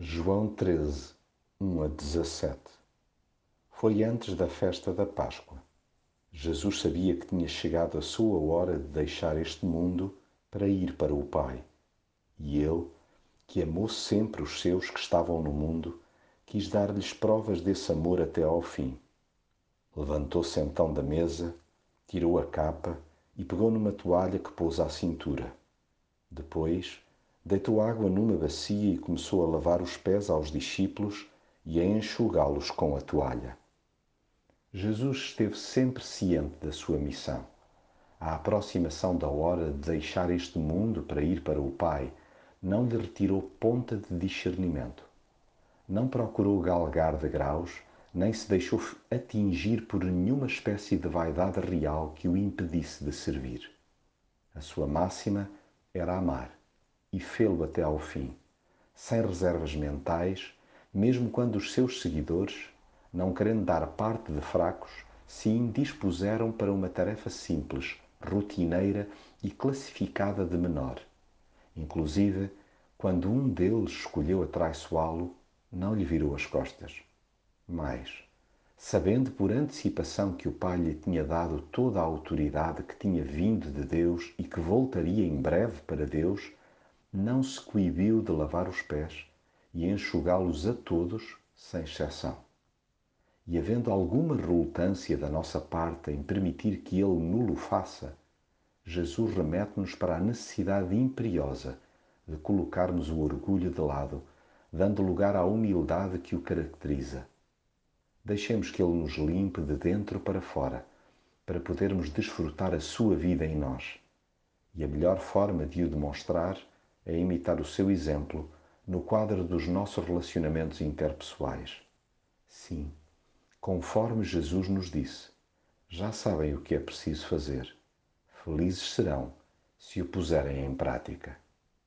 João 13, 1 a 17 Foi antes da festa da Páscoa. Jesus sabia que tinha chegado a sua hora de deixar este mundo para ir para o Pai. E ele, que amou sempre os seus que estavam no mundo, quis dar-lhes provas desse amor até ao fim. Levantou-se então da mesa, tirou a capa e pegou numa toalha que pôs à cintura. Depois, deitou água numa bacia e começou a lavar os pés aos discípulos e a enxugá-los com a toalha. Jesus esteve sempre ciente da sua missão. A aproximação da hora de deixar este mundo para ir para o Pai não lhe retirou ponta de discernimento. Não procurou galgar degraus, nem se deixou atingir por nenhuma espécie de vaidade real que o impedisse de servir. A sua máxima era amar e fê-lo até ao fim, sem reservas mentais, mesmo quando os seus seguidores, não querendo dar parte de fracos, se indispuseram para uma tarefa simples, rotineira e classificada de menor. Inclusive, quando um deles escolheu atraiçoá-lo, não lhe virou as costas. Mas, sabendo por antecipação que o Pai lhe tinha dado toda a autoridade que tinha vindo de Deus e que voltaria em breve para Deus, não se coibiu de lavar os pés e enxugá-los a todos, sem exceção. E havendo alguma relutância da nossa parte em permitir que ele nulo faça, Jesus remete-nos para a necessidade imperiosa de colocarmos o orgulho de lado, dando lugar à humildade que o caracteriza. Deixemos que ele nos limpe de dentro para fora, para podermos desfrutar a sua vida em nós. E a melhor forma de o demonstrar é imitar o seu exemplo no quadro dos nossos relacionamentos interpessoais. Sim, conforme Jesus nos disse, já sabem o que é preciso fazer. Felizes serão se o puserem em prática.